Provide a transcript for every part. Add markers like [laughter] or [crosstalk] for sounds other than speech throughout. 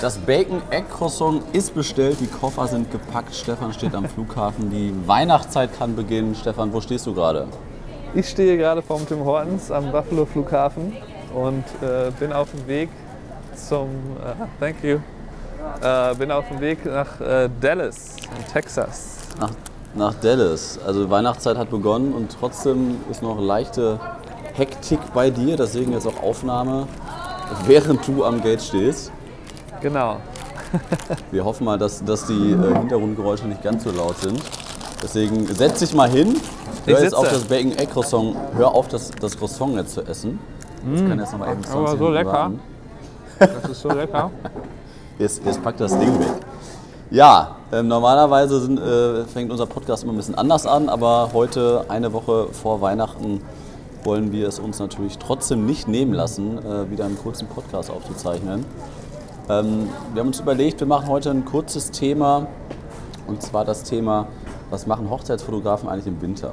Das Bacon Egg Croissant ist bestellt, die Koffer sind gepackt. Stefan steht am Flughafen. Die Weihnachtszeit kann beginnen. Stefan, wo stehst du gerade? Ich stehe gerade vorm Tim Hortons am Buffalo Flughafen und äh, bin auf dem Weg zum, äh, thank you, äh, bin auf dem Weg nach äh, Dallas Texas. Nach, nach Dallas. Also Weihnachtszeit hat begonnen und trotzdem ist noch leichte Hektik bei dir. Deswegen jetzt auch Aufnahme, während du am Gate stehst. Genau. [laughs] Wir hoffen mal, dass, dass die äh, Hintergrundgeräusche nicht ganz so laut sind. Deswegen setz dich mal hin. Hör jetzt auf das Bacon Egg Croissant. Hör auf, das, das Croissant jetzt zu essen. Das kann jetzt noch mal eben 20 Mm. aber so lecker. warten. Das ist so lecker. [laughs] Jetzt, jetzt packt das Ding weg. Ja, ähm, normalerweise sind, äh, fängt unser Podcast immer ein bisschen anders an, aber heute, eine Woche vor Weihnachten, wollen wir es uns natürlich trotzdem nicht nehmen lassen, äh, wieder einen kurzen Podcast aufzuzeichnen. Ähm, wir haben uns überlegt, wir machen heute ein kurzes Thema, und zwar das Thema, was machen Hochzeitsfotografen eigentlich im Winter?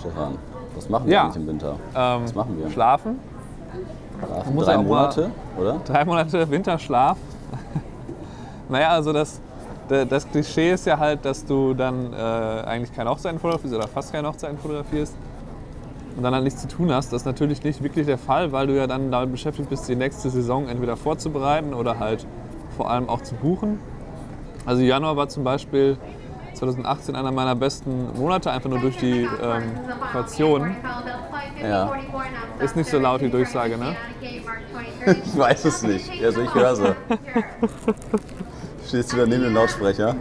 Stefan, was machen wir Ja. eigentlich im Winter? Ähm, Was machen wir? Schlafen. Schlafen? Drei Monate, oder? Drei Monate Winterschlaf. [laughs] naja, also das, da- das Klischee ist ja halt, dass du dann äh, eigentlich keine Hochzeiten fotografierst oder fast keine Hochzeiten fotografierst und dann halt nichts zu tun hast. Das ist natürlich nicht wirklich der Fall, weil du ja dann damit beschäftigt bist, die nächste Saison entweder vorzubereiten oder halt vor allem auch zu buchen. Also Januar war zum Beispiel 2018 einer meiner besten Monate, einfach nur durch die ähm, Portionen. Ja. Ist nicht so laut die Durchsage, ne? [laughs] Ich weiß es nicht. Also ich höre sie. Stehst du da neben dem Lautsprecher?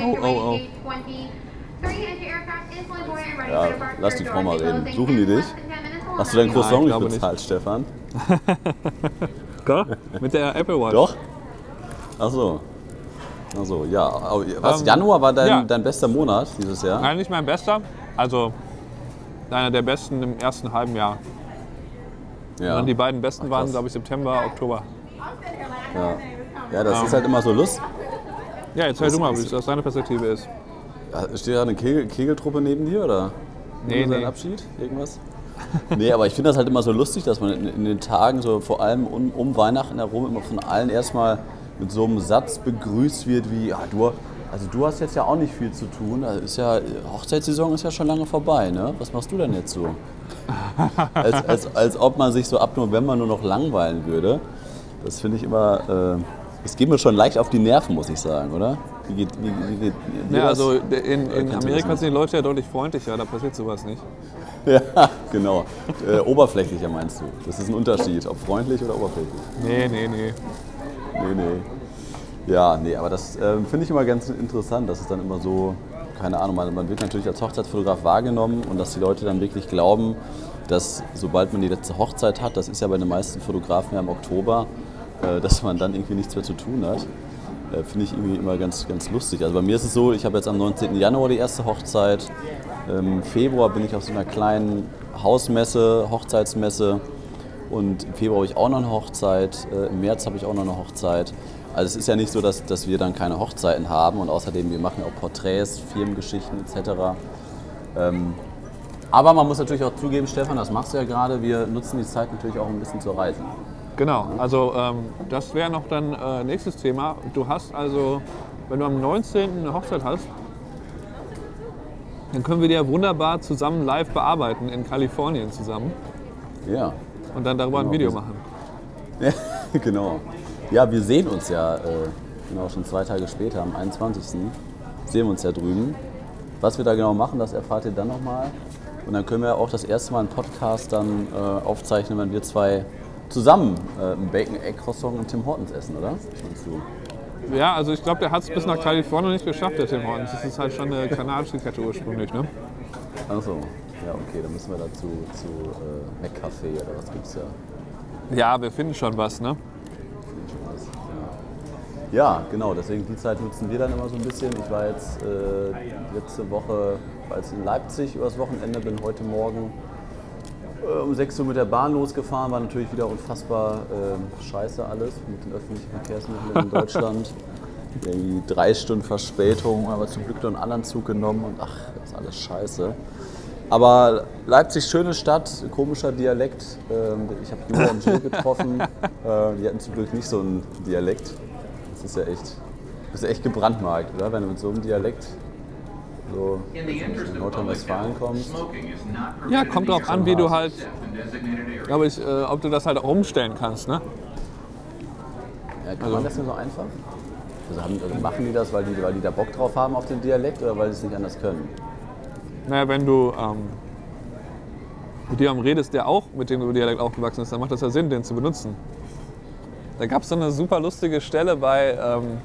Oh, oh, oh. Ja, lass die Frau mal reden. Suchen die dich? Hast du dein Nein, Croissant ich nicht glaube bezahlt, Stefan? [laughs] Mit der Apple Watch. Doch? Ach so. Ach so, ja. Aber Was, Ähm, Januar war dein, ja. dein bester Monat dieses Jahr? Nein, nicht mein bester. Also einer der besten im ersten halben Jahr. Und Ja. dann die beiden besten Ach, waren, krass. glaube ich, September, Oktober. ja. ja, das ist halt immer so Lust. Ja, jetzt hör du mal, wie es aus deiner Perspektive ist. Ja, Steht da eine Kegel Kegeltruppe neben dir oder? Nee, nee. Abschied? Irgendwas? [laughs] nee, aber ich finde das halt immer so lustig, dass man in, den Tagen, so vor allem um, um Weihnachten herum, immer von allen erstmal mit so einem Satz begrüßt wird wie, ja, du, also du hast jetzt ja auch nicht viel zu tun. Also ist ja, Hochzeitssaison ist ja schon lange vorbei, ne? Was machst du denn jetzt so? [laughs] als, als, als ob man sich so ab November nur noch langweilen würde. Das finde ich immer, äh, das geht mir schon leicht auf die Nerven, muss ich sagen, oder? Wie geht, wie, wie geht dir Ja, das? also in, Äh, in Amerika sind die Leute ja deutlich freundlicher, da passiert sowas nicht. [laughs] Ja, genau. Äh, oberflächlicher meinst du. Das ist ein Unterschied, ob freundlich oder oberflächlich. Nee, nee, nee. Nee, nee. Ja, nee, aber das ähm, finde ich immer ganz interessant, dass es dann immer so, keine Ahnung, man, man wird natürlich als Hochzeitsfotograf wahrgenommen und dass die Leute dann wirklich glauben, dass sobald man die letzte Hochzeit hat, das ist ja bei den meisten Fotografen ja im Oktober, äh, dass man dann irgendwie nichts mehr zu tun hat. Äh, Finde ich irgendwie immer ganz, ganz lustig. Also bei mir ist es so, ich habe jetzt am 19. Januar die erste Hochzeit. Im Februar bin ich auf so einer kleinen Hausmesse, Hochzeitsmesse. Und im Februar habe ich auch noch eine Hochzeit. Äh, Im März habe ich auch noch eine Hochzeit. Also es ist ja nicht so, dass, dass wir dann keine Hochzeiten haben. Und außerdem, wir machen ja auch Porträts, Firmengeschichten etc. Ähm, aber man muss natürlich auch zugeben, Stefan, das machst du ja gerade, wir nutzen die Zeit natürlich auch ein bisschen zu reisen. Genau, also ähm, das wäre noch dann äh, nächstes Thema. Du hast also, wenn du am 19. eine Hochzeit hast, dann können wir die ja wunderbar zusammen live bearbeiten in Kalifornien zusammen Ja, und dann darüber ein Genau, Video wir- machen. [laughs] genau. Ja, wir sehen uns ja äh, genau schon zwei Tage später, am 21. sehen wir uns ja drüben. Was wir da genau machen, das erfahrt ihr dann nochmal. Und dann können wir auch das erste Mal einen Podcast dann äh, aufzeichnen, wenn wir zwei zusammen äh, ein Bacon Egg Croissant und Tim Hortons essen, oder? Was meinst du? Ja, also ich glaube, der hat es bis nach Kalifornien nicht geschafft, der Tim Hortons. Das ist halt schon eine kanadische Kette ursprünglich, ne? Achso, ja okay, dann müssen wir dazu zu äh, McCafé oder was gibt's ja. Ja, wir finden schon was, ne? Ja, genau, deswegen die Zeit nutzen wir dann immer so ein bisschen. Ich war jetzt äh, letzte Woche, war jetzt in Leipzig übers Wochenende, bin heute Morgen um 6 Uhr mit der Bahn losgefahren. War natürlich wieder unfassbar äh, scheiße alles mit den öffentlichen Verkehrsmitteln in Deutschland. [laughs] Irgendwie drei Stunden Verspätung, aber zum Glück noch einen anderen Zug genommen und ach, das ist alles scheiße. Aber Leipzig, schöne Stadt, komischer Dialekt. Ähm, Ich habe Julia und Jill getroffen. [laughs] Äh, Die hatten zum Glück nicht so einen Dialekt. Das ist ja echt, das ist echt gebrandmarkt, oder? Wenn du mit so einem Dialekt so in Nordrhein-Westfalen kommst. Ja, kommt drauf an, wie du halt, glaube ich, äh, ob du das halt auch umstellen kannst. Ne? Ja, kann man das nur so einfach? Also, haben, also machen die das, weil die, weil die da Bock drauf haben auf den Dialekt oder weil sie es nicht anders können? Naja, wenn du ähm, mit jemandem redest, der auch mit dem Dialekt aufgewachsen ist, dann macht das ja Sinn, den zu benutzen. Da gab es so eine super lustige Stelle bei, ähm,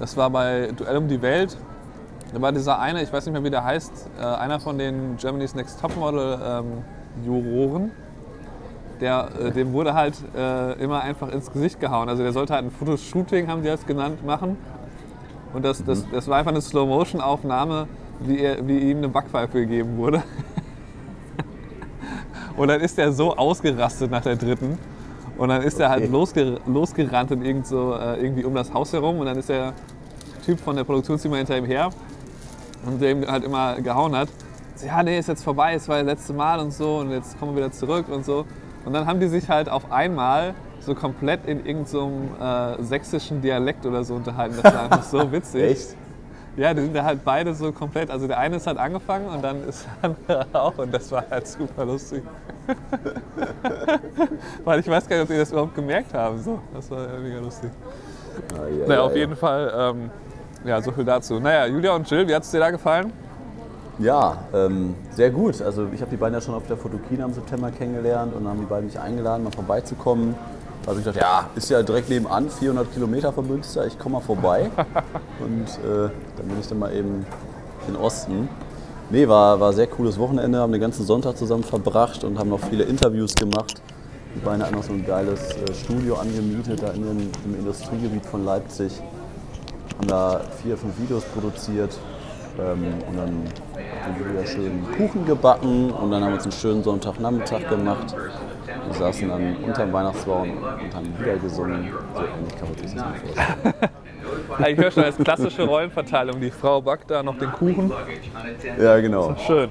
das war bei Duell um die Welt. Da war dieser eine, ich weiß nicht mehr wie der heißt, äh, einer von den Germany's Next Topmodel ähm, Juroren. Der, äh, dem wurde halt äh, immer einfach ins Gesicht gehauen. Also der sollte halt ein Fotoshooting, haben die das genannt, machen. Und das, das, das war einfach eine Slow-Motion-Aufnahme, wie, er, wie ihm eine Backpfeife gegeben wurde. [laughs] Und dann ist er so ausgerastet nach der dritten. Und dann ist er halt Okay. losge losgerannt und irgend so, äh, irgendwie um das Haus herum. Und dann ist der Typ von der Produktionsfirma hinter ihm her und der ihm halt immer gehauen hat. So, ja, nee, ist jetzt vorbei, es war das letzte Mal und so und jetzt kommen wir wieder zurück und so. Und dann haben die sich halt auf einmal so komplett in irgendeinem so äh, sächsischen Dialekt oder so unterhalten. Das war einfach so [laughs] witzig. Echt? Ja, die sind da halt beide so komplett. Also der eine ist halt angefangen und dann ist der andere [laughs] auch und das war halt super lustig. [laughs] Weil ich weiß gar nicht, ob die das überhaupt gemerkt haben. So, das war ja mega lustig. Ah, ja, Naja, ja, auf ja. jeden Fall, ähm, ja, so viel dazu. Naja, Julia und Jill, wie hat es dir da gefallen? Ja, ähm, sehr gut. Also ich habe die beiden ja schon auf der Fotokina im September kennengelernt und haben die beiden mich eingeladen, mal vorbeizukommen. Da habe ich gedacht, ja, ist ja direkt nebenan, 400 Kilometer von Münster, ich komme mal vorbei. [laughs] und äh, dann bin ich dann mal eben in Osten. Nee, war, war ein sehr cooles Wochenende, haben den ganzen Sonntag zusammen verbracht und haben noch viele Interviews gemacht. Die beiden hatten noch so ein geiles äh, Studio angemietet, da in den, im Industriegebiet von Leipzig. Haben da vier, fünf Videos produziert. Ähm, und dann haben wir wieder schön Kuchen gebacken und dann haben wir uns einen schönen Sonntagnachmittag gemacht. Wir saßen dann unterm Weihnachtsbaum und haben Lieder gesungen. So ähnlich kann man sich das nicht vorstellen. Ich höre schon als klassische Rollenverteilung. Die Frau backt da noch den Kuchen. Ja, genau. Schön.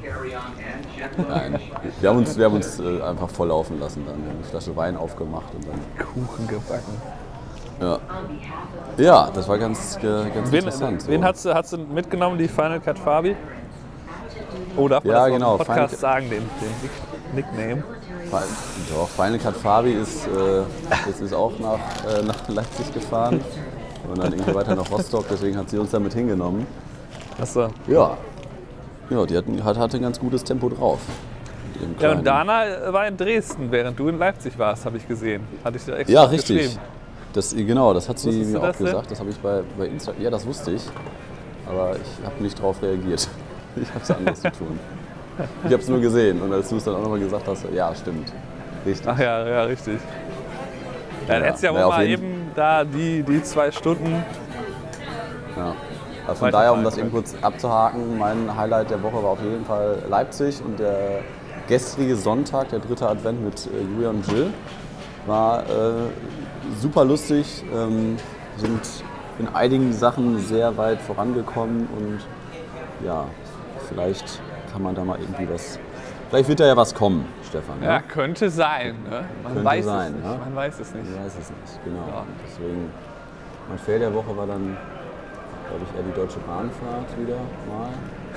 Nein. Wir haben uns, wir haben uns äh, einfach voll laufen lassen. Dann eine Flasche Wein aufgemacht und dann. Kuchen gebacken. Ja, ja das war ganz, äh, ganz Wen, interessant. wen so. hast, du, hast du mitgenommen, die Final Cut Fabi? Oh, darf man Ja, das genau, Podcast Final- sagen, den, den Nick- Nickname? Doch, Final Cut Fabi ist, äh, jetzt ist auch nach, äh, nach Leipzig gefahren und dann irgendwie weiter nach Rostock, deswegen hat sie uns damit hingenommen. Achso. Ja, ja die hatten, hat, hatte ein ganz gutes Tempo drauf. Ja, und Dana war in Dresden, während du in Leipzig warst, habe ich gesehen. Hatte ich dir extra Ja, richtig. geschrieben. Das, genau, das hat sie Wusstest mir auch das denn? gesagt. Das habe ich bei, bei Insta. Ja, das wusste ich. Aber ich habe nicht darauf reagiert. [laughs] Ich habe es anders zu tun. Ich habe es nur gesehen und als du es dann auch nochmal gesagt hast, ja, stimmt. Richtig. Ach ja, ja, richtig. Ja, dann Ja, hättest du ja wohl naja, auf mal eben da die, die zwei Stunden. Ja. Also von daher, um das eben kurz abzuhaken, mein Highlight der Woche war auf jeden Fall Leipzig und der gestrige Sonntag, der dritte Advent mit äh, Julia und Jill, war äh, super lustig, ähm, sind in einigen Sachen sehr weit vorangekommen und ja, vielleicht kann man da mal irgendwie was, vielleicht wird da ja was kommen, Stefan. Ja, könnte sein. Ne? Man Könnte weiß sein, es nicht. ja. Man weiß es nicht. Ich weiß es nicht, genau. Ja. Deswegen, mein Fail der Woche war dann, glaube ich, eher die Deutsche Bahnfahrt wieder mal.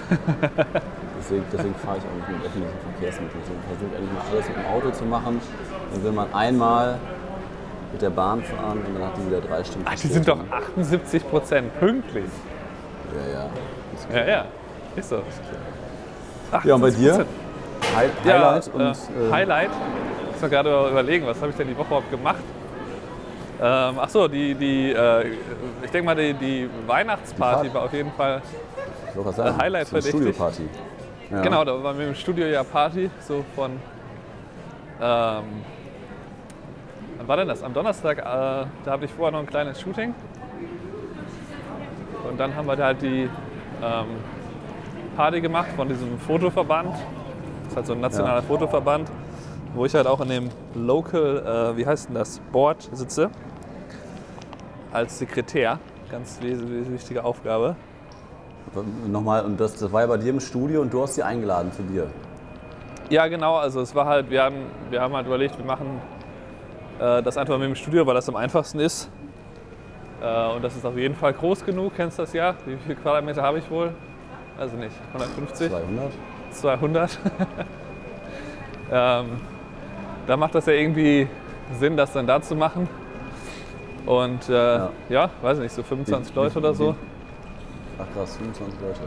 [laughs] deswegen deswegen fahre ich auch nicht mit öffentlichen Verkehrsmitteln. Ich versuche eigentlich mal alles mit dem Auto zu machen. Dann will man einmal mit der Bahn fahren und dann hat die wieder drei Stunden Ach, die sind doch Verspätung. 78 Prozent pünktlich. Ja, ja. Ist Ja, ja. Ist so. ja, und bei dir? 78%. Hi Ja, Highlight und äh, äh, Highlight. Ich muss mir gerade überlegen, was habe ich denn die Woche überhaupt gemacht? Ähm, ach so, die, die äh, ich denke mal, die, die Weihnachtsparty Die war auf jeden Fall. gerade sagen, Highlight so eine verdächtig. Studioparty. Ja. Genau, da waren wir im Studio ja Party, so von. Ähm, wann war denn das? Am Donnerstag, äh, da habe ich vorher noch ein kleines Shooting. Und dann haben wir da halt die ähm, Party gemacht von diesem Fotoverband. Das ist halt so ein nationaler Ja. Fotoverband, wo ich halt auch in dem Local, äh, wie heißt denn das, Board sitze. Als Sekretär. Ganz wichtige Aufgabe. Nochmal, und das, das war ja bei dir im Studio und du hast sie eingeladen zu dir. Ja, genau. Also es war halt, wir haben, wir haben halt überlegt, wir machen das einfach mit dem Studio, weil das am einfachsten ist. Äh, und das ist auf jeden Fall groß genug. Kennst du das ja? Wie viele Quadratmeter habe ich wohl? Also nicht, 150? 200? 200. ähm, da macht das ja irgendwie Sinn, das dann da zu machen. Und äh, ja. Ja. weiß nicht, so 25 Wie- Leute wie- oder so. Ach krass, 25 Leute.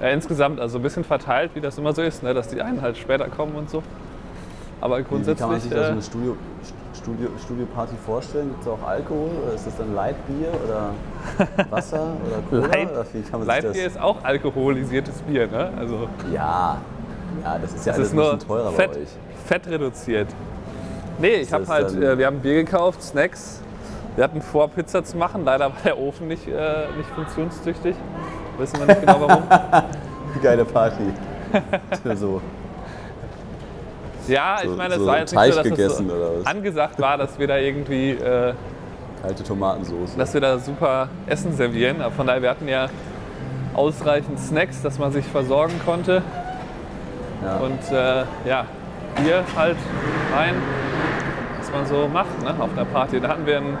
Ja, insgesamt, also ein bisschen verteilt, wie das immer so ist, ne? dass die einen halt später kommen und so. Aber Wie, wie kann man grundsätzlich. sich da so äh, eine Studio, Studio, Studioparty vorstellen? Gibt es auch Alkohol oder ist das dann Lightbier oder [laughs] Wasser oder Cola? Light- oder wie kann man sich Lightbier ist auch alkoholisiertes Bier, ne? Also das? Ja, ja, das ist ja es alles ist ein nur bisschen teurer Fett, bei euch. Fett reduziert. Nee, ich habe das halt, äh, wir haben Bier gekauft, Snacks. Wir hatten vor, Pizza zu machen. Leider war der Ofen nicht, äh, nicht funktionstüchtig. Wissen wir nicht genau warum. [laughs] Geile Party. [laughs] so. Ja, ich So- meine, es so war jetzt nicht so, dass gegessen es angesagt war, dass wir da irgendwie, äh, Kalte Tomatensoße. dass wir da super Essen servieren. Aber von daher, wir hatten ja ausreichend Snacks, dass man sich versorgen konnte. ja. Und äh, ja, Bier halt rein, was man so macht ne, auf der Party. Da hatten wir ein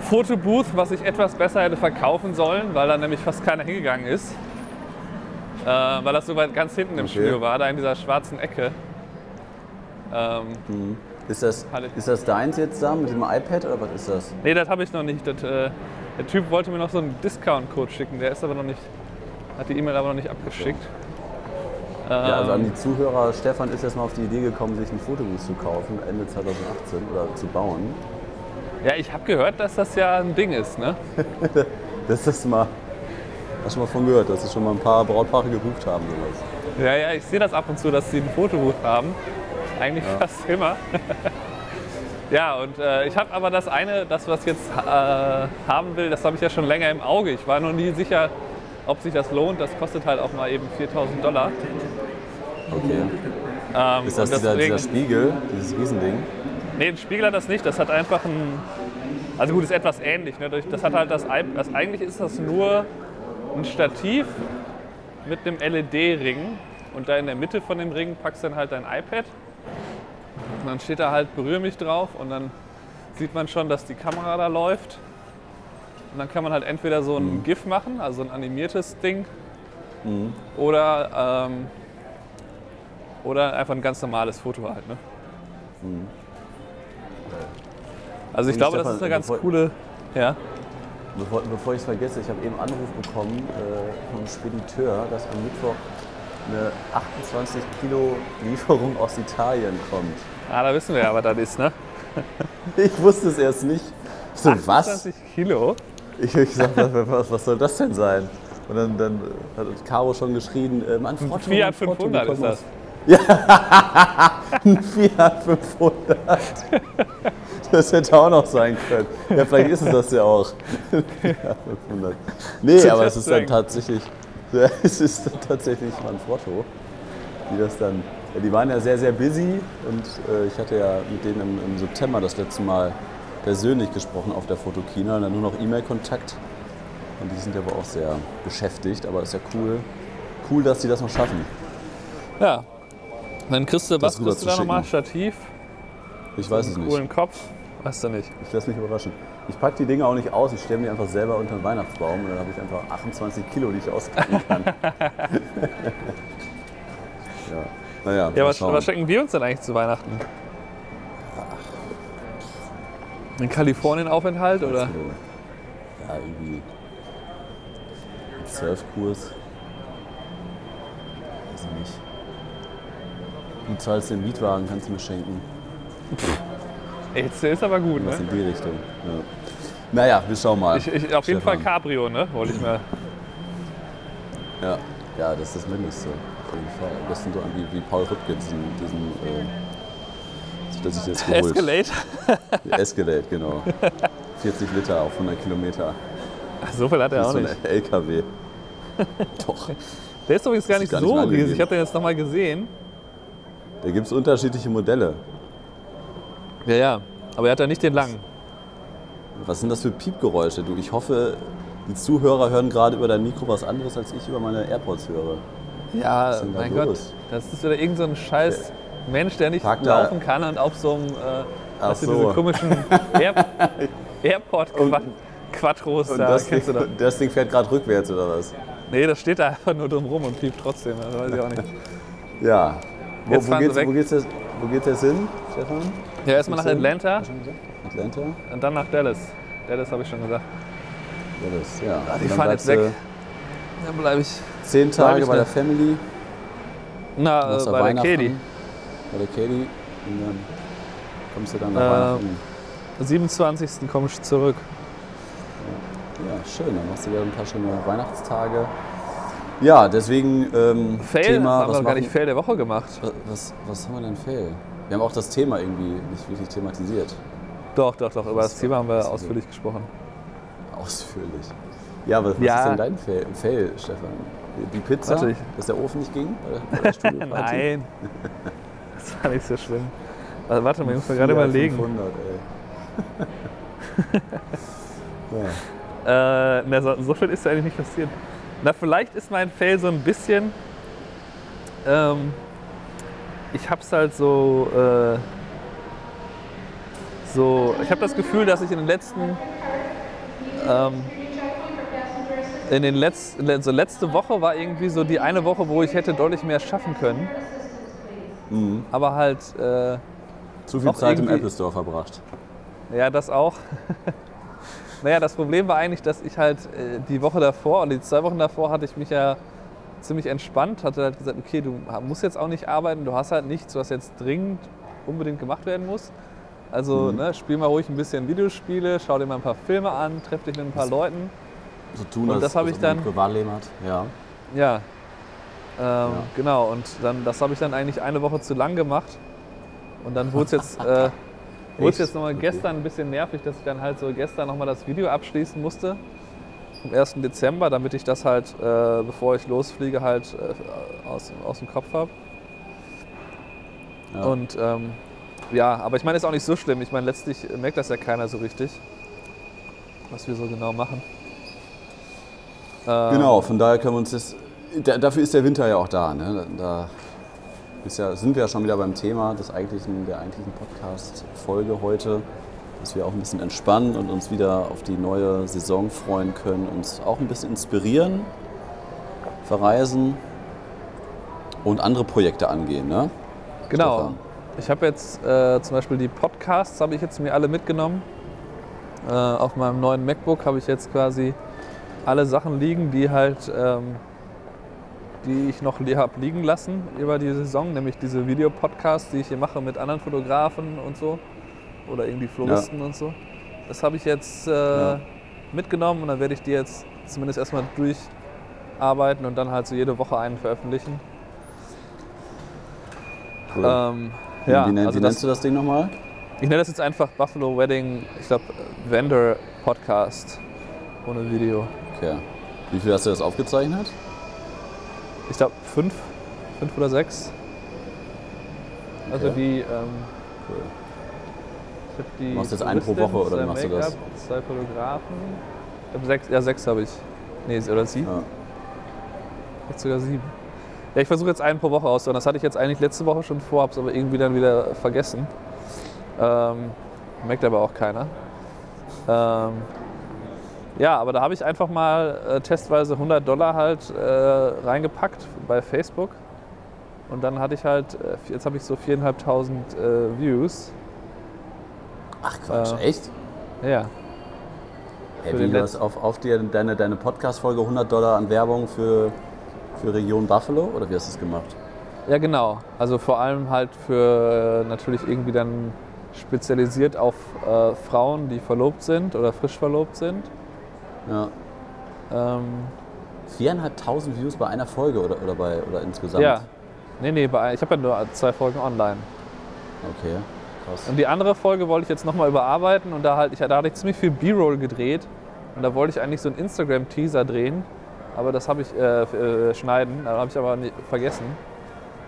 Fotobooth, was ich etwas besser hätte verkaufen sollen, weil da nämlich fast keiner hingegangen ist. Äh, weil das so weit ganz hinten im Okay. Studio war, da in dieser schwarzen Ecke. Ähm, ist, das, ist das deins jetzt da mit dem iPad oder was ist das? nee, das habe ich noch nicht. Das, äh, der Typ wollte mir noch so einen Discount-Code schicken, der ist aber noch nicht, hat die E-Mail aber noch nicht abgeschickt. Ja, also an Ähm, die Zuhörer, Stefan ist erst mal auf die Idee gekommen, sich ein Fotobooth zu kaufen, Ende 2018 oder zu bauen. ja, ich habe gehört, dass das ja ein Ding ist. Ne? [laughs] Das ist mal, hast du schon mal von gehört, dass es schon mal ein paar Brautpaare gebucht haben. Sowas. Ja, ja, ich sehe das ab und zu, dass sie ein Fotobuch haben. Eigentlich fast immer. [laughs] ja, und äh, ich habe aber das eine, das was ich jetzt äh, haben will, das habe ich ja schon länger im Auge. Ich war noch nie sicher, ob sich das lohnt. Das kostet halt auch mal eben 4000 Dollar. Okay. Ähm, Ist das dieser, dieser Spiegel, dieses Riesending? Nee, ein Spiegel hat das nicht. Das hat einfach ein. Also gut, ist etwas ähnlich. Ne? Das hat halt das, das. Eigentlich ist das nur ein Stativ mit einem LED-Ring. Und da in der Mitte von dem Ring packst du dann halt dein iPad. Und dann steht da halt Berühr mich drauf. Und dann sieht man schon, dass die Kamera da läuft. Und dann kann man halt entweder so ein GIF machen, also ein animiertes Ding. Oder, ähm, oder einfach ein ganz normales Foto halt. Ne? Also ich Und glaube, das Stefan, ist eine ganz coole. Ja. Bevor, bevor ich es vergesse, ich habe eben einen Anruf bekommen äh, vom Spediteur, dass am Mittwoch eine 28 Kilo Lieferung aus Italien kommt. Ah, da wissen wir ja, was das ist, ne? Ich wusste es erst nicht. Ich so, was? 20 Kilo. Ich habe gesagt, was, was, was soll das denn sein? Und dann, dann hat Caro schon geschrien, äh, Mann, Frotto, Fiat Mann, Frotto, 500 die ist das. aus- Ein Fiat 500. Das hätte auch noch sein können. Ja, vielleicht ist es das ja auch. [laughs] Fiat 500. Nee, aber [laughs] es ist dann tatsächlich, ja, es ist dann tatsächlich Manfrotto, die das dann, ja, die waren ja sehr, sehr busy und äh, ich hatte ja mit denen im, im September das letzte Mal persönlich gesprochen auf der Fotokina und dann nur noch E-Mail-Kontakt. Und die sind ja aber auch sehr beschäftigt, aber ist ja cool. Cool, dass die das noch schaffen. Ja. Dann kriegst du, was kriegst du da nochmal? Stativ, Ich weiß es nicht. coolen Kopf. Weißt du nicht. Ich lasse mich überraschen. Ich packe die Dinge auch nicht aus, ich stelle mir einfach selber unter den Weihnachtsbaum und dann habe ich einfach 28 Kilo, die ich auspacken kann. [laughs] ja. Naja, Ja, mal was, was schenken wir uns denn eigentlich zu Weihnachten? Ein Kalifornien-Aufenthalt oder? Ja, irgendwie ein Surfkurs. Weiß ich nicht. Du zahlst den Mietwagen, kannst du mir schenken. Jetzt ist aber gut, Was ne? in die Richtung. Ja. Naja, wir schauen mal. Ich, ich, auf jeden Fall Stefan. Cabrio, ne? Wollte ich mir. Ja. ja, das ist das Mindeste. Auf jeden Fall. Am besten so an wie, wie Paul Rübke, diesen, diesen äh, dass ich jetzt geholt. Escalade. [laughs] Escalade, genau. 40 Liter auf 100 Kilometer. So viel hat er Das auch ist so nicht. ein LKW. [laughs] Doch. Der ist übrigens gar nicht gar nicht so riesig. Ich habe den jetzt nochmal gesehen. Da gibt es unterschiedliche Modelle. Ja, ja. Aber er hat ja nicht den langen. Was sind das für Piepgeräusche? Du, ich hoffe, die Zuhörer hören gerade über dein Mikro was anderes, als ich über meine AirPods höre. Ja, da mein? Gott. Das ist wieder irgend so ein scheiß Mensch, der nicht da- laufen kann und auf so einem, äh, Ach weißt du, so. diese komischen [laughs] Air Airport Quattros Und da, das, kennst du. Ding, das Ding fährt gerade rückwärts oder was? Nee, das steht da einfach nur drum rum und piept trotzdem. Also weiß ich auch nicht. [laughs] Ja. Wo, Jetzt wo, geht's, wo, geht's jetzt, wo geht's jetzt hin, Stefan? Ja, erstmal nach? Atlanta Atlanta? und dann nach Dallas. Dallas habe ich schon gesagt. Ja, das, ja. Ah, die fahren jetzt weg. Dann bleibe ich. Zehn Tage bei der. Family, Na, äh, bei der Katie. Bei der Katie. Und dann kommst du dann nach Ähm, Weihnachten. Am 27. komme ich zurück. Ja, schön. Dann machst du wieder ein paar schöne Weihnachtstage. Ja, deswegen ähm, Fail Thema, haben was, wir gar nicht Fail der Woche gemacht. was, was haben wir denn Fail? Wir haben auch das Thema irgendwie nicht wirklich thematisiert. Doch, doch, doch. Über das Thema haben wir ausführlich gesprochen. Ausführlich. Ja, was, was Ja. ist denn dein Fail, Fail, Stefan? Die Pizza, Warte, dass der Ofen nicht ging? Nein. [laughs] Das war nicht so schlimm. Also, warte mal, ich muss mir gerade überlegen. 500, ey. [laughs] ja. Äh, na, so, so viel ist ja eigentlich nicht passiert. Na, vielleicht ist mein Fail so ein bisschen. Ähm, ich hab's halt so. Äh, so. Ich habe das Gefühl, dass ich in den letzten. Ähm, in den letzten, so letzte Woche war irgendwie so die eine Woche, wo ich hätte deutlich mehr schaffen können. Mhm. Aber halt, äh, Zu viel Zeit im Apple Store verbracht. Ja, das auch. [laughs] naja, das Problem war eigentlich, dass ich halt äh, die Woche davor oder die zwei Wochen davor hatte ich mich ja ziemlich entspannt, hatte halt gesagt, okay, du musst jetzt auch nicht arbeiten, du hast halt nichts, was jetzt dringend unbedingt gemacht werden muss. Also Mhm. ne, spiel mal ruhig ein bisschen Videospiele, schau dir mal ein paar Filme an, treff dich mit ein paar Leuten. So tun, Und als, das hab als ich dann- Privatleben hat. Ja. Ja. Ähm, Genau, und dann, das habe ich dann eigentlich eine Woche zu lang gemacht. Und dann wurde es jetzt, [laughs] äh, wurde jetzt nochmal Okay. gestern ein bisschen nervig, dass ich dann halt so gestern nochmal das Video abschließen musste. Am 1. Dezember, damit ich das halt, äh, bevor ich losfliege, halt äh, aus, aus dem Kopf habe. Ja. Und ähm, ja, aber ich meine, ist auch nicht so schlimm. Ich meine, letztlich merkt das ja keiner so richtig, was wir so genau machen. Ähm, Genau, von daher können wir uns das. Da, dafür ist der Winter ja auch da. Ne? Da ja, sind wir ja schon wieder beim Thema des eigentlichen, der eigentlichen Podcast-Folge heute, dass wir auch ein bisschen entspannen und uns wieder auf die neue Saison freuen können, uns auch ein bisschen inspirieren, verreisen und andere Projekte angehen. Ne? Genau. Stefan. Ich habe jetzt äh, zum Beispiel die Podcasts, habe ich jetzt mir alle mitgenommen. Äh, auf meinem neuen MacBook habe ich jetzt quasi alle Sachen liegen, die halt, ähm, die ich noch habe liegen lassen über die Saison, nämlich diese Videopodcasts, die ich hier mache mit anderen Fotografen und so oder irgendwie Floristen und so. Das habe ich jetzt äh, Ja. mitgenommen und dann werde ich die jetzt zumindest erstmal durcharbeiten und dann halt so jede Woche einen veröffentlichen. Cool. Ähm, wie ja, wie, nenn- also wie das, nennst du das Ding nochmal? ich nenne das jetzt einfach Buffalo Wedding, ich glaube, Vendor Podcast ohne Video. Okay. Wie viel hast du das aufgezeichnet? Ich glaube, fünf, fünf oder sechs. Also Okay. die, ähm, Cool. ich habe die. Machst du jetzt einen pro Woche oder wie machst du das? Zwei Fotografen. Ich glaube, sechs, ja, sechs habe ich. Nee, oder sieben? Ja. Vielleicht sogar sieben. Ja, ich versuche jetzt einen pro Woche auszuhören. Das hatte ich jetzt eigentlich letzte Woche schon vor, habe es aber irgendwie dann wieder vergessen. Ähm, merkt aber auch keiner. Ähm, ja, aber da habe ich einfach mal äh, testweise 100 Dollar halt äh, reingepackt bei Facebook. Und dann hatte ich halt, äh, jetzt habe ich so 4.500 äh, Views. Ach Quatsch, Äh, echt? Ja, Hey, wie du hast auf, auf dir deine, deine Podcast-Folge 100 Dollar an Werbung für, für Region Buffalo oder wie hast du es gemacht? ja genau. Also vor allem halt für äh, natürlich irgendwie dann spezialisiert auf äh, Frauen, die verlobt sind oder frisch verlobt sind. Ja. Ähm, 4.500 Views bei einer Folge oder, oder, bei, oder insgesamt? ja. Nee, nee, bei, ich habe ja nur zwei Folgen online. Okay, krass. Und die andere Folge wollte ich jetzt nochmal überarbeiten und da, halt, ich, da hatte ich ziemlich viel B-Roll gedreht. Und da wollte ich eigentlich so einen Instagram-Teaser drehen, aber das habe ich äh, äh, schneiden, da habe ich aber nie, vergessen.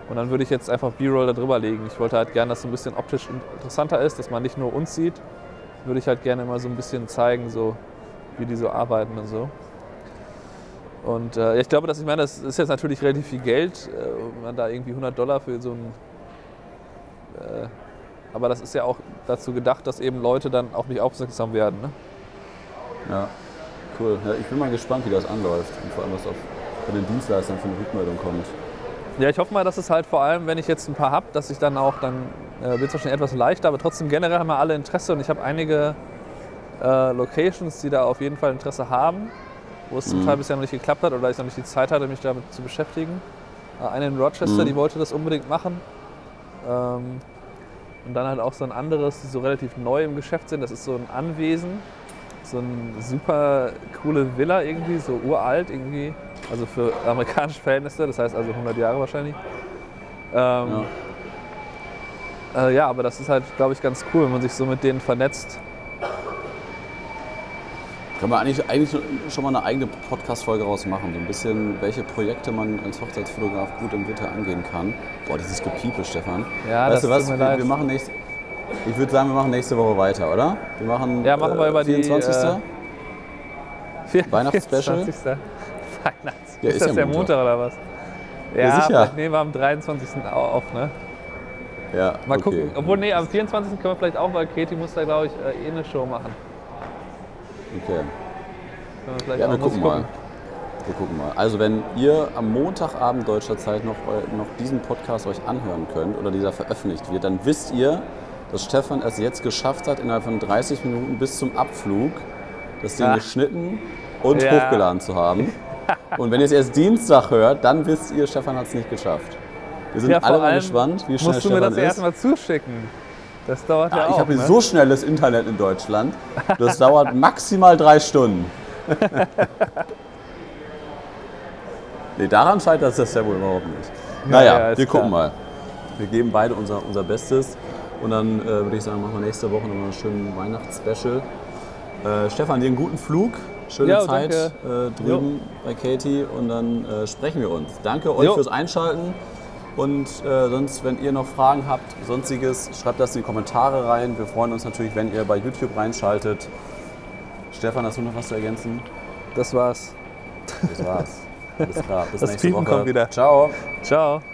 Und dann würde ich jetzt einfach B-Roll da drüber legen. Ich wollte halt gerne, dass es ein bisschen optisch in- interessanter ist, dass man nicht nur uns sieht. Würde ich halt gerne immer so ein bisschen zeigen, so wie die so arbeiten und so. Und äh, ich glaube, dass ich meine, das ist jetzt natürlich relativ viel Geld, äh, wenn man da irgendwie 100 Dollar für so ein. Äh, aber das ist ja auch dazu gedacht, dass eben Leute dann auf mich aufmerksam werden. Ne? Ja, cool. Ja, ich bin mal gespannt, wie das anläuft und vor allem, was auf, von den Dienstleistern für eine Rückmeldung kommt. Ja, ich hoffe mal, dass es halt vor allem, wenn ich jetzt ein paar habe, dass ich dann auch, dann äh, wird es wahrscheinlich etwas leichter, aber trotzdem generell haben wir alle Interesse und ich habe einige äh, Locations, die da auf jeden Fall Interesse haben, wo es zum Teil bisher noch nicht geklappt hat oder ich noch nicht die Zeit hatte, mich damit zu beschäftigen. Äh, eine in Rochester, Mhm. die wollte das unbedingt machen. Ähm, und dann halt auch so ein anderes, die so relativ neu im Geschäft sind, das ist so ein Anwesen, so eine super coole Villa irgendwie, so uralt irgendwie, also für [laughs] amerikanische Verhältnisse, das heißt also 100 Jahre wahrscheinlich. Ähm, ja. Äh, ja, aber das ist halt, glaube ich, ganz cool, wenn man sich so mit denen vernetzt. Können wir eigentlich, eigentlich schon mal eine eigene Podcast-Folge raus machen, so ein bisschen, welche Projekte man als Hochzeitsfotograf gut im Winter angehen kann. Boah, dieses Gepiepe, Stefan. Ja, weißt das du was? tut mir leid. wir machen nächste, ich würde sagen, wir machen nächste Woche weiter, oder? Wir machen, Ja, machen wir über die, 24. äh, Vier- Weihnachtsspecial? 24. Weihnachts. Ja, ist, ist das ja der Montag. Montag oder was? Ja, sicher. vielleicht nehmen wir am 23. auf, ne? ja, Mal okay. gucken. Obwohl, nee, am 24. können wir vielleicht auch, weil Katie muss da, glaube ich, äh, eh eine Show machen. Okay. Ja, wir gucken mal. Wir gucken mal. Also wenn ihr am Montagabend deutscher Zeit noch, noch diesen Podcast euch anhören könnt oder dieser veröffentlicht wird, dann wisst ihr, dass Stefan es jetzt geschafft hat, innerhalb von 30 Minuten bis zum Abflug das Ding Ja. geschnitten und Ja. hochgeladen zu haben. [laughs] Und wenn ihr es erst Dienstag hört, dann wisst ihr, Stefan hat es nicht geschafft. Wir sind Ja, alle gespannt, wie schnell Musst du mir Stefan das ist. erstmal zuschicken. Das dauert ja, Ja, auch. ich habe hier ne? so schnelles Internet in Deutschland. Das dauert [laughs] maximal drei Stunden. nee, daran scheitert das ja wohl überhaupt nicht. Naja, ja, ist wir gucken klar. mal. Wir geben beide unser, unser Bestes. Und dann äh, würde ich sagen, machen wir nächste Woche nochmal einen schönen Weihnachtsspecial. Äh, Stefan, dir einen guten Flug. Schöne Ja, Zeit äh, drüben bei Katie und dann äh, sprechen wir uns. Danke euch Jo. fürs Einschalten. Und äh, sonst, wenn ihr noch Fragen habt, sonstiges, schreibt das in die Kommentare rein. Wir freuen uns natürlich, wenn ihr bei YouTube reinschaltet. Stefan, hast du noch was zu ergänzen? Das war's. Das war's. Alles klar. Bis Das nächste Piepen Woche. kommt wieder. Ciao. Ciao.